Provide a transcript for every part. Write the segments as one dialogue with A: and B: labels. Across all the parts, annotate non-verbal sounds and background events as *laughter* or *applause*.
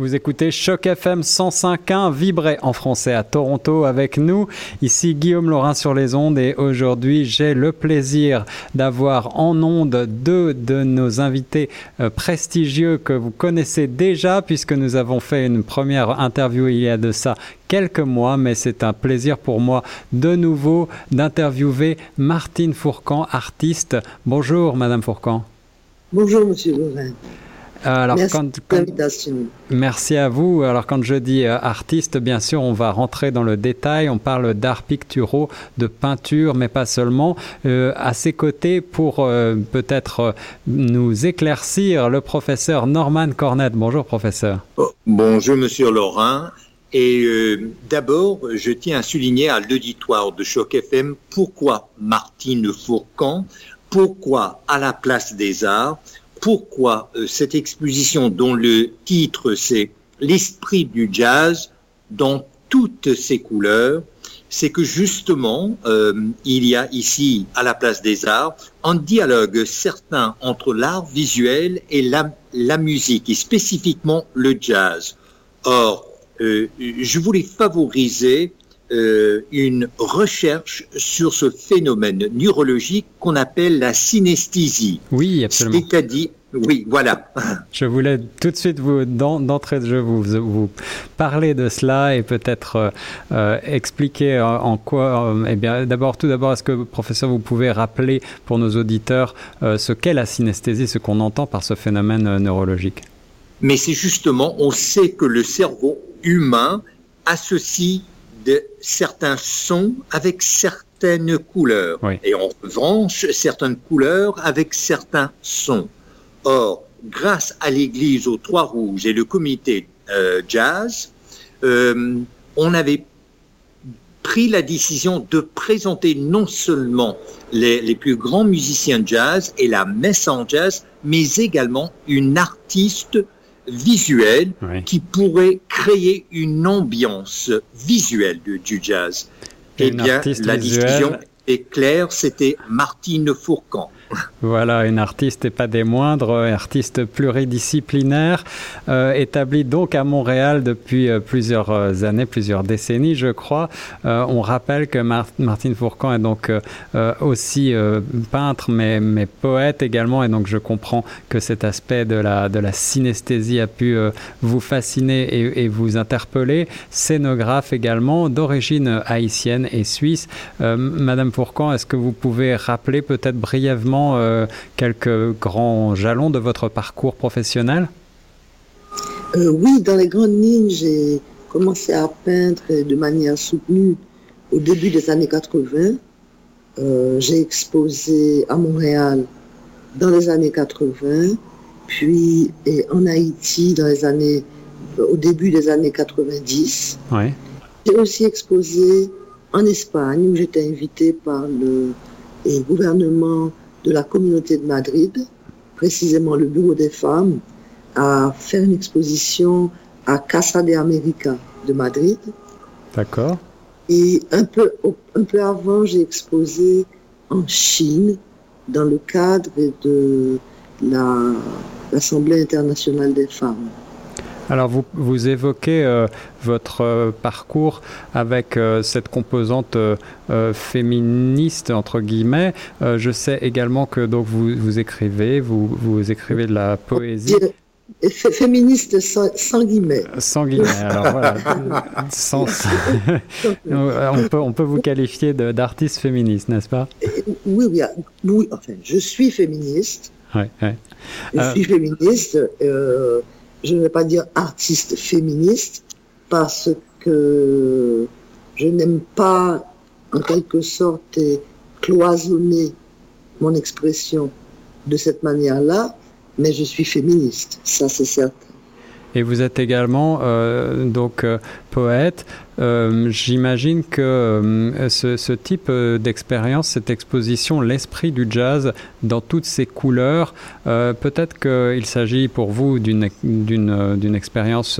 A: Vous écoutez Choc FM 105.1 Vibrer en français à Toronto avec nous. Ici Guillaume Laurin sur les ondes et aujourd'hui j'ai le plaisir d'avoir en ondes deux de nos invités euh, prestigieux que vous connaissez déjà puisque nous avons fait une première interview il y a de ça quelques mois, mais c'est un plaisir pour moi de nouveau d'interviewer Martine Fourcan, artiste. Bonjour Madame Fourcan.
B: Bonjour Monsieur Laurin.
A: Euh, alors, merci, quand, merci à vous. Alors quand je dis euh, artiste, bien sûr, on va rentrer dans le détail. On parle d'art picturaux, de peinture, mais pas seulement. Euh, à ses côtés, pour peut-être nous éclaircir, le professeur Norman Cornette. Bonjour, professeur.
C: Oh, bonjour, Monsieur Laurent. Et d'abord, je tiens à souligner à l'auditoire de Choc FM pourquoi Martine Fourcan, pourquoi à la place des arts, pourquoi euh, cette exposition dont le titre c'est L'esprit du jazz dans toutes ses couleurs, c'est que justement, euh, il y a ici, à la place des arts, un dialogue certain entre l'art visuel et la, la, musique, et spécifiquement le jazz. Or, euh, je voulais favoriser euh, une recherche sur ce phénomène neurologique qu'on appelle la synesthésie.
A: Oui, absolument.
C: C'est-à-dire, oui, voilà.
A: Je voulais tout de suite vous d'entrée de jeu vous, vous parler de cela et peut-être euh, euh expliquer en, quoi. Euh, eh bien, d'abord, tout d'abord, est-ce que professeur, vous pouvez rappeler pour nos auditeurs euh, ce qu'est la synesthésie, ce qu'on entend par ce phénomène neurologique?
C: Mais c'est justement, on sait que le cerveau humain associe de certains sons avec certaines couleurs. Et en revanche, certaines couleurs avec certains sons. Or, grâce à l'Église aux Trois Rouges et le comité euh, jazz, euh, on avait pris la décision de présenter non seulement les, les, plus grands musiciens jazz et la messe en jazz, mais également une artiste visuel qui pourrait créer une ambiance visuelle de, du jazz. Eh bien, la discussion est claire, c'était Martine Fourcan.
A: Voilà, une artiste et pas des moindres, artiste pluridisciplinaire, euh, établie donc à Montréal depuis euh, plusieurs euh, années, plusieurs décennies, je crois. On rappelle que Martine Fourcan est donc aussi peintre, mais, poète également, et donc je comprends que cet aspect de la, de synesthésie a pu vous fasciner et, et, vous interpeller. Scénographe également, d'origine haïtienne et suisse. Madame Fourcan, est-ce que vous pouvez rappeler peut-être brièvement euh, quelques grands jalons de votre parcours professionnel
B: euh, Oui, dans les grandes lignes, j'ai commencé à peindre de manière soutenue au début des années 80. Euh, j'ai exposé à Montréal dans les années 80, puis et en Haïti dans les années, au début des années 90.
A: Ouais.
B: J'ai aussi exposé en Espagne où j'étais invité par le gouvernement de la communauté de Madrid, précisément le Bureau des femmes, à faire une exposition à Casa de América de Madrid.
A: D'accord.
B: Et un peu, un peu avant, j'ai exposé en Chine dans le cadre de l'Assemblée internationale des femmes.
A: Alors vous, vous évoquez euh, votre euh, parcours avec euh, cette composante féministe entre guillemets. Je sais également que donc vous, vous écrivez, vous, vous écrivez de la poésie.
B: Féministe sans, sans, guillemets.
A: Sans guillemets, alors voilà. *laughs* sans, on, peut, on peut vous qualifier d'artiste féministe, n'est-ce pas?
B: Oui, oui, oui, enfin, je suis féministe.
A: Ouais, ouais.
B: Je suis féministe. Euh, je ne vais pas dire artiste féministe, parce que je n'aime pas, en quelque sorte, cloisonner mon expression de cette manière-là, mais je suis féministe, ça c'est certain.
A: Et vous êtes également euh, donc euh, poète. Euh, J'imagine que ce, type d'expérience, cette exposition, l'esprit du jazz dans toutes ses couleurs, peut-être qu'il s'agit pour vous d'une expérience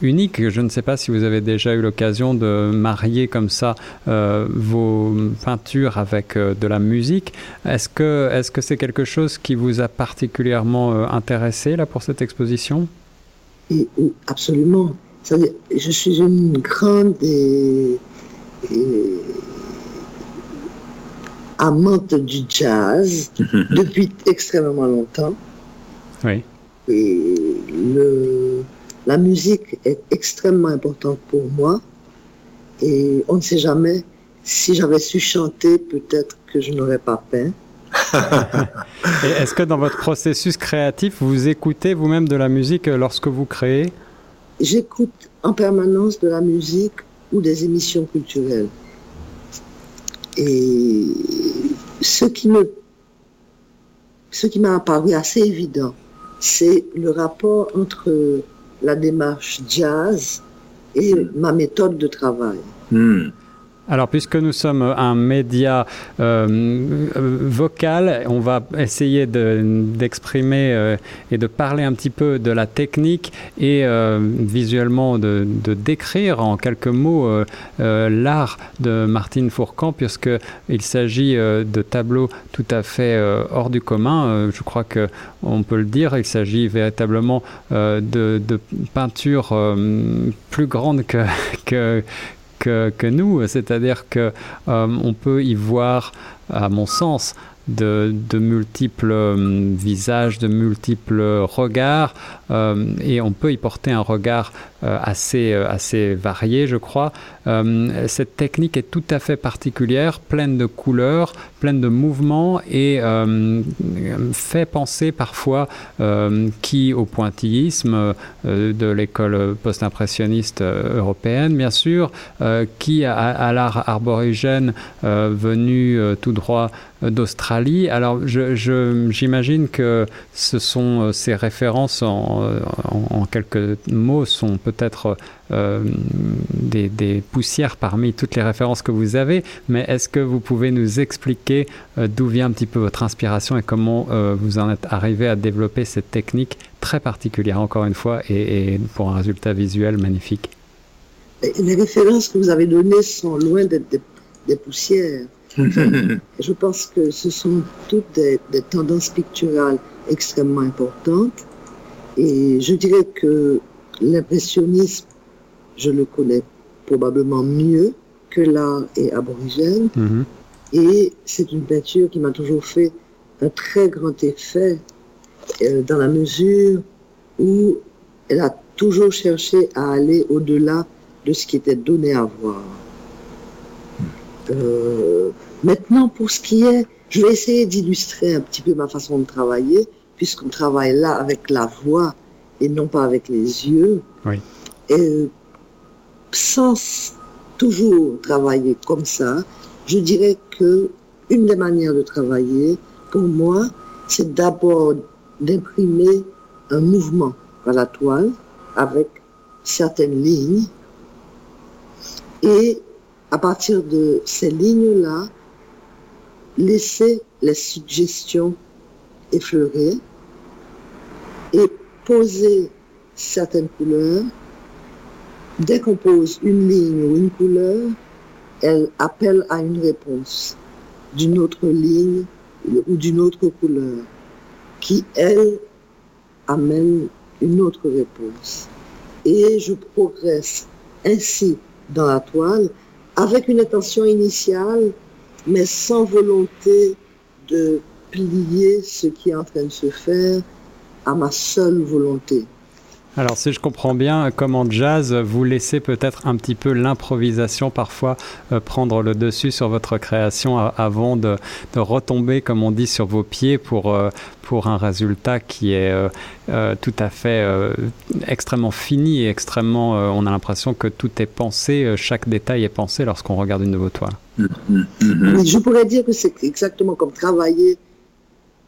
A: unique. Je ne sais pas si vous avez déjà eu l'occasion de marier comme ça vos peintures avec de la musique. Est-ce que c'est -ce que quelque chose qui vous a particulièrement intéressé là pour cette exposition?
B: Et, absolument. Je suis une grande amante du jazz *laughs* depuis extrêmement longtemps.
A: Oui.
B: Et le, la musique est extrêmement importante pour moi. Et on ne sait jamais, si j'avais su chanter, peut-être que je n'aurais pas peint. *laughs*
A: Est-ce que dans votre processus créatif, vous écoutez vous-même de la musique lorsque vous créez?
B: J'écoute en permanence de la musique ou des émissions culturelles. Et ce qui me, ce qui m'a apparu assez évident, c'est le rapport entre la démarche jazz et ma méthode de travail.
A: Hmm. Alors, puisque nous sommes un média euh, vocal, on va essayer d'exprimer euh, et de parler un petit peu de la technique et euh, visuellement de, décrire en quelques mots l'art de Martine Fourcamp, puisqu'il s'agit de tableaux tout à fait hors du commun. je crois qu'on peut le dire, il s'agit véritablement de, peintures plus grandes que *laughs* que, nous, c'est-à-dire que euh, on peut y voir, à mon sens, de, multiples euh, visages, de multiples regards, et on peut y porter un regard assez, assez varié, je crois. cette technique est tout à fait particulière, pleine de couleurs, pleine de mouvements, et fait penser parfois qui au pointillisme de l'école post-impressionniste européenne, bien sûr, qui à, à l'art arborigène venu tout droit d'Australie. Alors, j'imagine que ce sont euh, ces références en, en, quelques mots sont peut-être euh, des, des, poussières parmi toutes les références que vous avez, mais est-ce que vous pouvez nous expliquer euh, d'où vient un petit peu votre inspiration et comment vous en êtes arrivé à développer cette technique très particulière, encore une fois, et, pour un résultat visuel magnifique?
B: Les références que vous avez données sont loin d'être des poussières. *laughs* je pense que ce sont toutes des, tendances picturales extrêmement importantes. Et je dirais que l'impressionnisme, je le connais probablement mieux que l'art et aborigène. Mm-hmm. Et c'est une peinture qui m'a toujours fait un très grand effet euh, dans la mesure où elle a toujours cherché à aller au-delà de ce qui était donné à voir. Euh, Maintenant, pour ce qui est, je vais essayer d'illustrer un petit peu ma façon de travailler, puisqu'on travaille là avec la voix et non pas avec les yeux.
A: Oui.
B: Et sans toujours travailler comme ça, je dirais que une des manières de travailler, pour moi, c'est d'abord d'imprimer un mouvement à la toile avec certaines lignes. Et à partir de ces lignes-là, laisser les suggestions effleurer et poser certaines couleurs. Dès qu'on pose une ligne ou une couleur, elle appelle à une réponse d'une autre ligne ou d'une autre couleur qui, elle, amène une autre réponse. Et je progresse ainsi dans la toile avec une intention initiale mais sans volonté de plier ce qui est en train de se faire à ma seule volonté.
A: Alors si je comprends bien, comme en jazz, vous laissez peut-être un petit peu l'improvisation parfois euh, prendre le dessus sur votre création avant de, retomber, comme on dit, sur vos pieds pour, euh, pour un résultat qui est euh, tout à fait extrêmement fini et extrêmement... on a l'impression que tout est pensé, chaque détail est pensé lorsqu'on regarde une de vos toiles.
B: je pourrais dire que c'est exactement comme travailler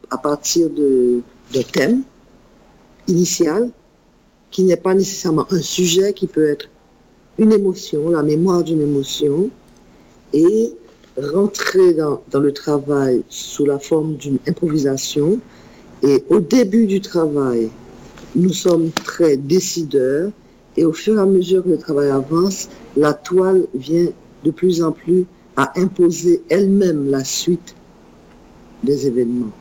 B: à partir de, de thèmes initial qui n'est pas nécessairement un sujet, qui peut être une émotion, la mémoire d'une émotion, et rentrer dans, dans, le travail sous la forme d'une improvisation. Et au début du travail, nous sommes très décideurs, et au fur et à mesure que le travail avance, la toile vient de plus en plus à imposer elle-même la suite des événements.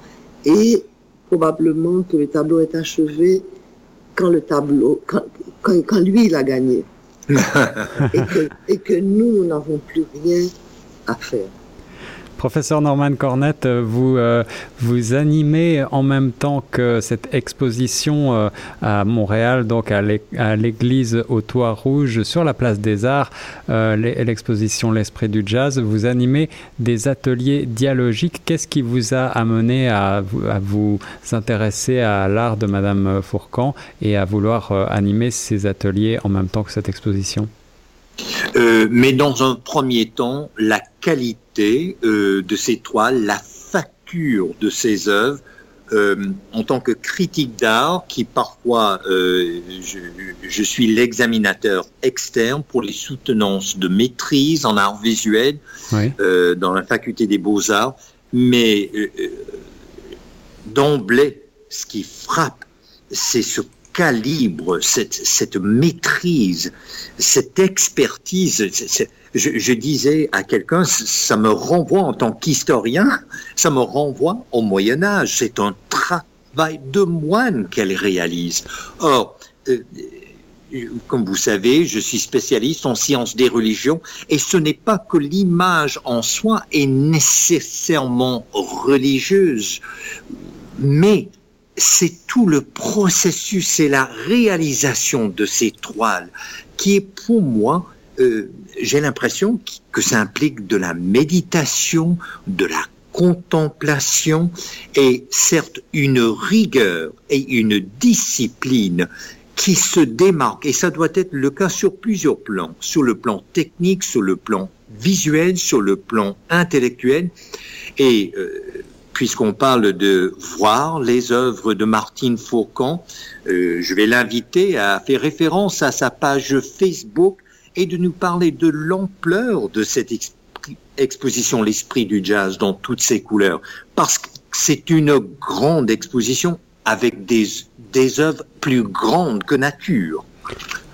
B: Et probablement que le tableau est achevé quand le tableau, quand, quand, lui, il a gagné. *laughs* et, que, et que nous, nous n'avons plus rien à faire.
A: Professeur Norman Cornette, euh, vous, euh, vous animez en même temps que cette exposition euh, à Montréal, donc à l'église au Toit Rouge, sur la place des Arts, l'exposition L'Esprit du Jazz. Vous animez des ateliers dialogiques. Qu'est-ce qui vous a amené à, à vous intéresser à l'art de Madame Fourcan et à vouloir animer ces ateliers en même temps que cette exposition?
C: Euh, mais dans un premier temps, la qualité euh, de ces toiles, la facture de ces œuvres, euh, en tant que critique d'art, qui parfois je, suis l'examinateur externe pour les soutenances de maîtrise en art visuel dans la faculté des beaux-arts, mais d'emblée, ce qui frappe, c'est ce calibre, cette, cette maîtrise, cette expertise. Je, disais à quelqu'un, ça me renvoie en tant qu'historien, ça me renvoie au Moyen Âge. C'est un travail de moine qu'elle réalise. Or, euh, comme vous savez, je suis spécialiste en sciences des religions et ce n'est pas que l'image en soi est nécessairement religieuse, mais c'est tout le processus, c'est la réalisation de ces toiles qui est pour moi, euh, j'ai l'impression que ça implique de la méditation, de la contemplation et certes une rigueur et une discipline qui se démarque, et ça doit être le cas sur plusieurs plans, sur le plan technique, sur le plan visuel, sur le plan intellectuel. Et euh, puisqu'on parle de voir les œuvres de Martine Faucon, euh, je vais l'inviter à faire référence à sa page Facebook et de nous parler de l'ampleur de cette exposition, l'esprit du jazz dans toutes ses couleurs, parce que c'est une grande exposition avec des, des œuvres plus grandes que nature.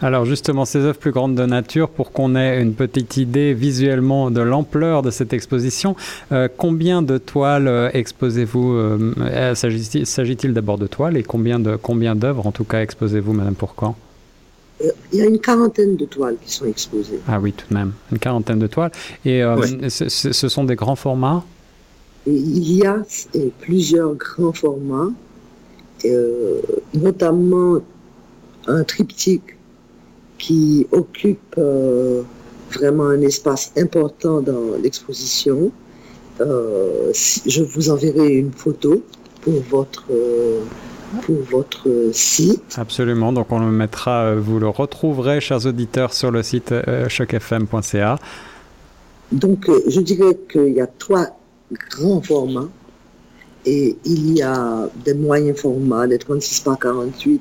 A: Alors justement, ces œuvres plus grandes de nature, pour qu'on ait une petite idée visuellement de l'ampleur de cette exposition, euh, combien de toiles euh, exposez-vous euh, S'agit-il d'abord de toiles et combien de combien d'œuvres en tout cas exposez-vous, Madame Pourquoi
B: il y a une quarantaine de toiles qui sont exposées.
A: Ah oui, tout de même, une quarantaine de toiles. Et ce sont des grands formats?
B: Il y a plusieurs grands formats, notamment un triptyque qui occupe euh, vraiment un espace important dans l'exposition. Euh, je vous enverrai une photo pour votre pour votre site.
A: Absolument, donc on le mettra, vous le retrouverez, chers auditeurs, sur le site euh, chocfm.ca.
B: Donc je dirais qu'il y a trois grands formats et il y a des moyens formats, des 36 par 48 euh,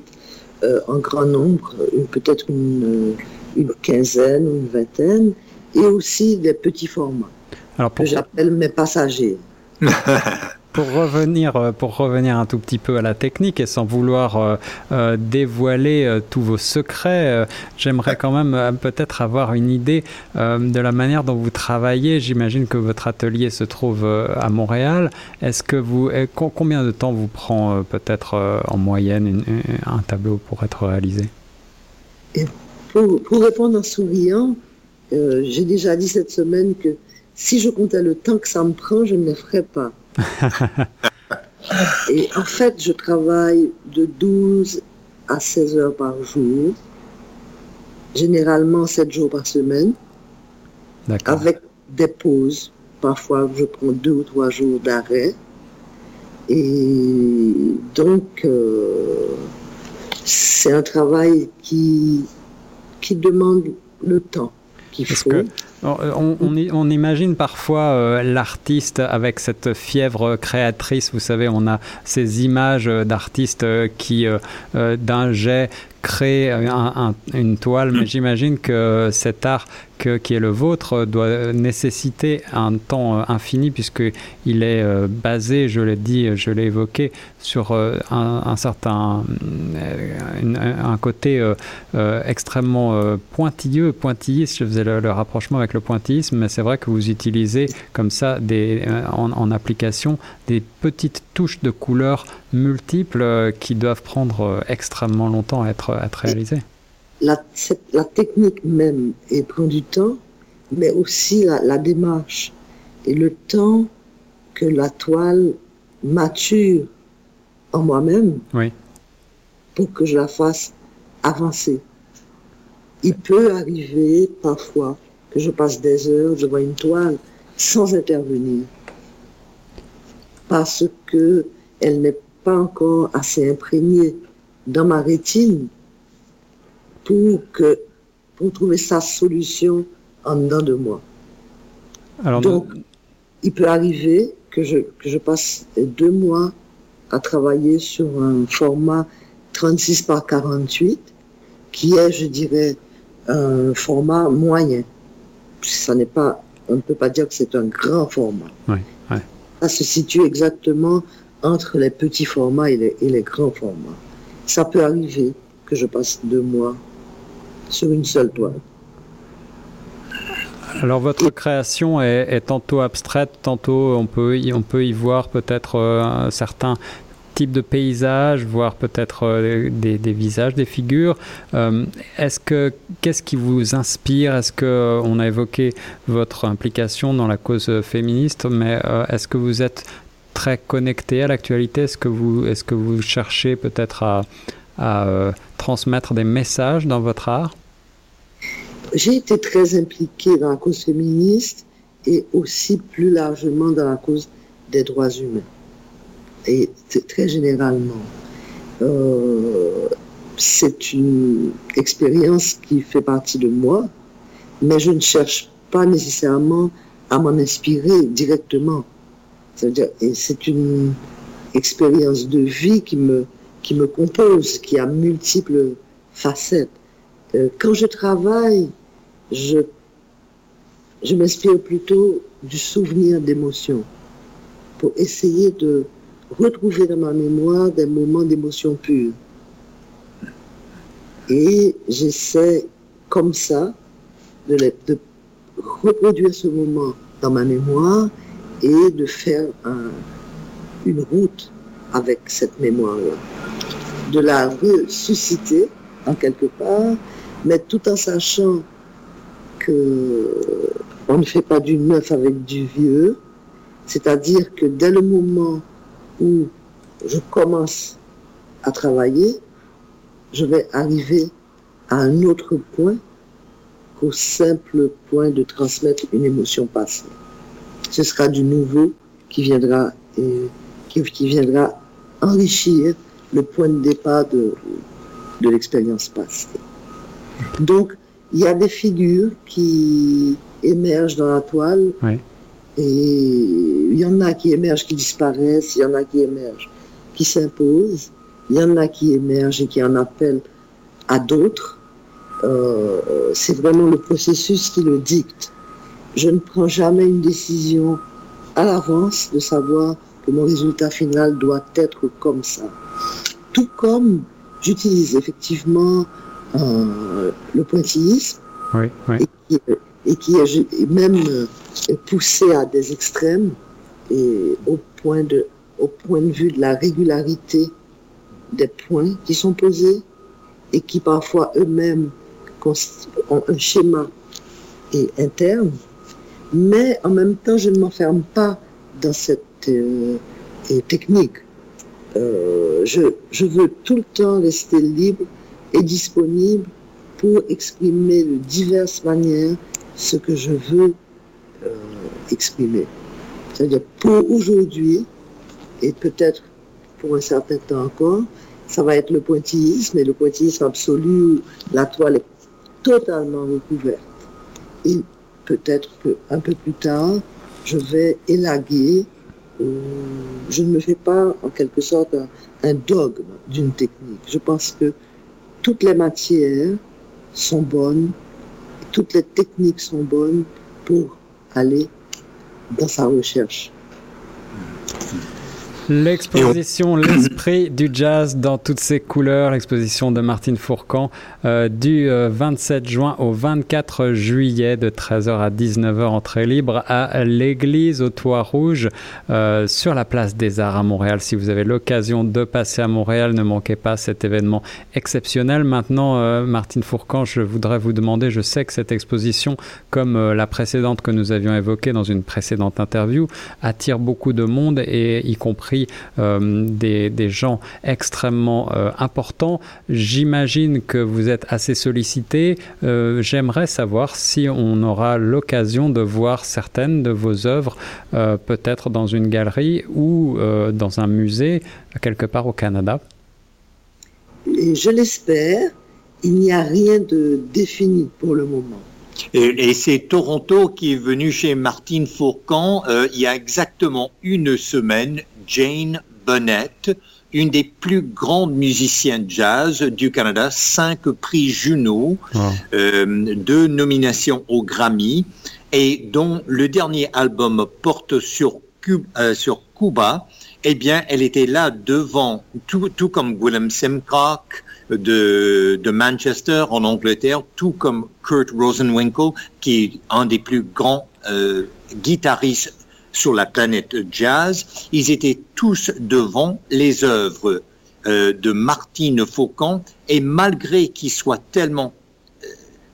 B: en grand nombre, peut-être une, une, quinzaine ou une vingtaine, et aussi des petits formats Alors que j'appelle mes passagers. *laughs*
A: pour revenir, euh, pour revenir un tout petit peu à la technique et sans vouloir euh, euh, dévoiler tous vos secrets, j'aimerais quand même peut-être avoir une idée de la manière dont vous travaillez. J'imagine que votre atelier se trouve à Montréal. Est-ce que vous, combien de temps vous prend peut-être en moyenne un tableau pour être réalisé?
B: Pour, pour, répondre en souriant, j'ai déjà dit cette semaine que si je comptais le temps que ça me prend, je ne le ferais pas. *laughs* Et en fait, je travaille de 12 à 16 heures par jour, généralement 7 jours par semaine, avec des pauses. Parfois, je prends deux ou trois jours d'arrêt. Et donc, euh, c'est un travail qui, qui demande le temps qu'il faut.
A: On, imagine parfois euh, l'artiste avec cette fièvre créatrice. Vous savez, on a ces images d'artistes qui, euh, d'un jet, créent une toile. Mais j'imagine que cet art qui est le vôtre doit nécessiter un temps infini puisqu'il est basé, je l'ai dit, je l'ai évoqué, sur un, certain un côté extrêmement pointilleux, pointilliste. Je faisais le, rapprochement avec le pointillisme, mais c'est vrai que vous utilisez comme ça des, en, en application des petites touches de couleurs multiples qui doivent prendre extrêmement longtemps à être, à être réalisées
B: la, la, technique même et prend du temps, mais aussi la, démarche et le temps que la toile mature en moi-même pour que je la fasse avancer. Il peut arriver parfois que je passe des heures, je vois une toile sans intervenir parce que elle n'est pas encore assez imprégnée dans ma rétine pour, que, pour trouver sa solution en dedans de moi. Donc, il peut arriver que je, que je passe deux mois à travailler sur un format 36 par 48, qui est, je dirais, un format moyen. Ça n'est pas, on ne peut pas dire que c'est un grand format. Ça se situe exactement entre les petits formats et les, et les grands formats. Ça peut arriver que je passe deux mois sur une seule toile.
A: Alors votre création est, tantôt abstraite, tantôt on peut y, on peut y voir peut-être euh, certains types de paysages, voire peut-être euh, des, visages, des figures. Euh, est-ce que qu'est-ce qui vous inspire? Est-ce que on a évoqué votre implication dans la cause féministe, mais est-ce que vous êtes très connecté à l'actualité? Est-ce que vous est-ce que vous cherchez peut-être à à euh, transmettre des messages dans votre art?
B: J'ai été très impliquée dans la cause féministe et aussi plus largement dans la cause des droits humains. Et très généralement. Euh, c'est une expérience qui fait partie de moi, mais je ne cherche pas nécessairement à m'en inspirer directement. C'est-à-dire, c'est une expérience de vie qui me, qui me compose, qui a multiples facettes. Euh, quand je travaille, je, je m'inspire plutôt du souvenir d'émotion pour essayer de retrouver dans ma mémoire des moments d'émotion pure. Et j'essaie comme ça de, de, reproduire ce moment dans ma mémoire et de faire une route avec cette mémoire-là de la ressusciter en quelque part, mais tout en sachant que on ne fait pas du neuf avec du vieux, c'est-à-dire que dès le moment où je commence à travailler, je vais arriver à un autre point qu'au simple point de transmettre une émotion passée. Ce sera du nouveau qui viendra, qui viendra enrichir le point de départ de, de l'expérience passée. Donc, il y a des figures qui émergent dans la toile. Et il y en a qui émergent, qui disparaissent, il y en a qui émergent, qui s'imposent, il y en a qui émergent et qui en appellent à d'autres. Euh, c'est vraiment le processus qui le dicte. Je ne prends jamais une décision à l'avance de savoir que mon résultat final doit être comme ça. Tout comme j'utilise effectivement euh, le pointillisme. Et, qui, est même euh, poussé à des extrêmes et au point de, au point de vue de la régularité des points qui sont posés et qui parfois eux-mêmes ont un schéma et interne, mais en même temps je ne m'enferme pas dans cette euh, technique. Euh, je, veux tout le temps rester libre et disponible pour exprimer de diverses manières ce que je veux euh, exprimer. C'est-à-dire pour aujourd'hui, et peut-être pour un certain temps encore, ça va être le pointillisme, et le pointillisme absolu, la toile est totalement recouverte. Et peut-être qu'un peu plus tard, je vais élaguer je ne me fais pas en quelque sorte un, dogme d'une technique. Je pense que toutes les matières sont bonnes toutes les techniques sont bonnes pour aller dans sa recherche.
A: L'exposition L'esprit du jazz dans toutes ses couleurs, l'exposition de Martine Fourcan euh, du 27 euh, juin au 24 juillet de 13h à 19h entrée libre à l'église au Toit Rouge euh, sur la place des Arts à Montréal. Si vous avez l'occasion de passer à Montréal, ne manquez pas cet événement exceptionnel. Maintenant, Martine Fourcan, je voudrais vous demander, je sais que cette exposition, comme la précédente que nous avions évoquée dans une précédente interview, attire beaucoup de monde et y compris euh, des, gens extrêmement euh, importants. J'imagine que vous êtes assez sollicité. Euh, j'aimerais savoir si on aura l'occasion de voir certaines de vos œuvres, peut-être dans une galerie ou dans un musée quelque part au Canada.
B: je l'espère. Il n'y a rien de défini pour le moment.
C: Et, c'est Toronto qui est venu chez Martine Fourcan il y a exactement une semaine Jane Bonnett, une des plus grandes musiciennes jazz du Canada, cinq prix Juno, euh, deux nominations au Grammy, et dont le dernier album porte sur, euh, sur Cuba. Eh bien, elle était là devant, tout, tout comme Willem Simcock de, de Manchester en Angleterre, tout comme Kurt Rosenwinkel, qui est un des plus grands euh, guitaristes sur la planète jazz, ils étaient tous devant les œuvres euh, de Martine Faucon. Et malgré qu'ils soient tellement euh,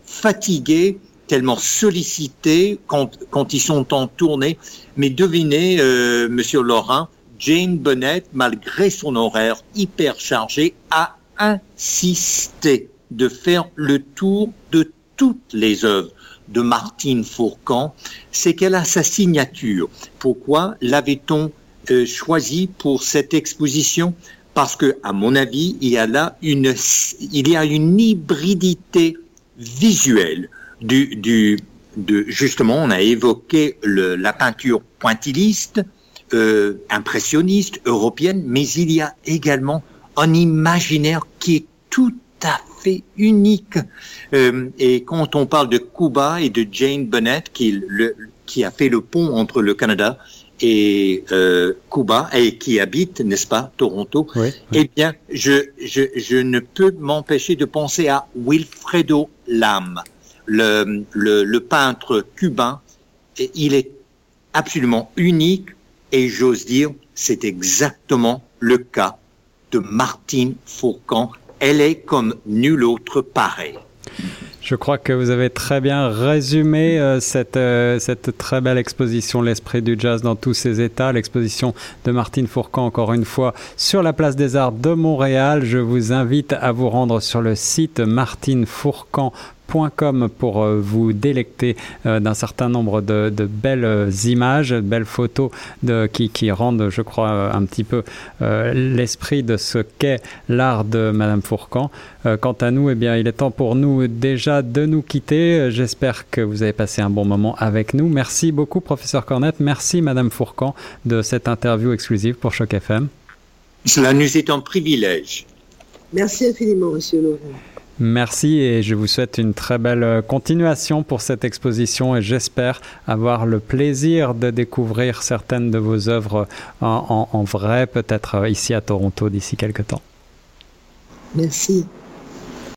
C: fatigués, tellement sollicités quand, quand, ils sont en tournée, mais devinez, euh, Monsieur Laurent, Jane Bennett, malgré son horaire hyper chargé, a insisté de faire le tour de toutes les œuvres de Martine Fourcan, c'est qu'elle a sa signature. Pourquoi l'avait-on euh, choisi pour cette exposition? Parce que, à mon avis, il y a là une, il y a une hybridité visuelle du, du, de, justement, on a évoqué la peinture pointilliste, euh, impressionniste, européenne, mais il y a également un imaginaire qui est tout à fait unique. Euh, et quand on parle de Cuba et de Jane Bennett, qui, le, qui a fait le pont entre le Canada et euh, Cuba et qui habite, n'est-ce pas, Toronto, eh bien, je, je, je ne peux m'empêcher de penser à Wilfredo Lam, le, le, le peintre cubain. Et il est absolument unique et j'ose dire, c'est exactement le cas de Martine Fourcan elle est comme nul autre pareil.
A: Je crois que vous avez très bien résumé euh, cette, euh, cette très belle exposition L'Esprit du Jazz dans tous ses états, l'exposition de Martine Fourcan encore une fois sur la place des Arts de Montréal. Je vous invite à vous rendre sur le site martinefourcan.com pour euh, vous délecter euh, d'un certain nombre de, belles euh, images, belles photos qui, rendent, je crois, un petit peu l'esprit de ce qu'est l'art de Madame Fourcan. quant à nous, eh bien, il est temps pour nous déjà de nous quitter. J'espère que vous avez passé un bon moment avec nous. Merci beaucoup, professeur Cornette. Merci, Madame Fourcan, de cette interview exclusive pour Choc FM.
C: Cela nous est un privilège.
B: Merci infiniment, Monsieur Laurent.
A: Merci et je vous souhaite une très belle euh, continuation pour cette exposition et j'espère avoir le plaisir de découvrir certaines de vos œuvres en, en vrai, peut-être euh, ici à Toronto d'ici quelques temps.
B: Merci.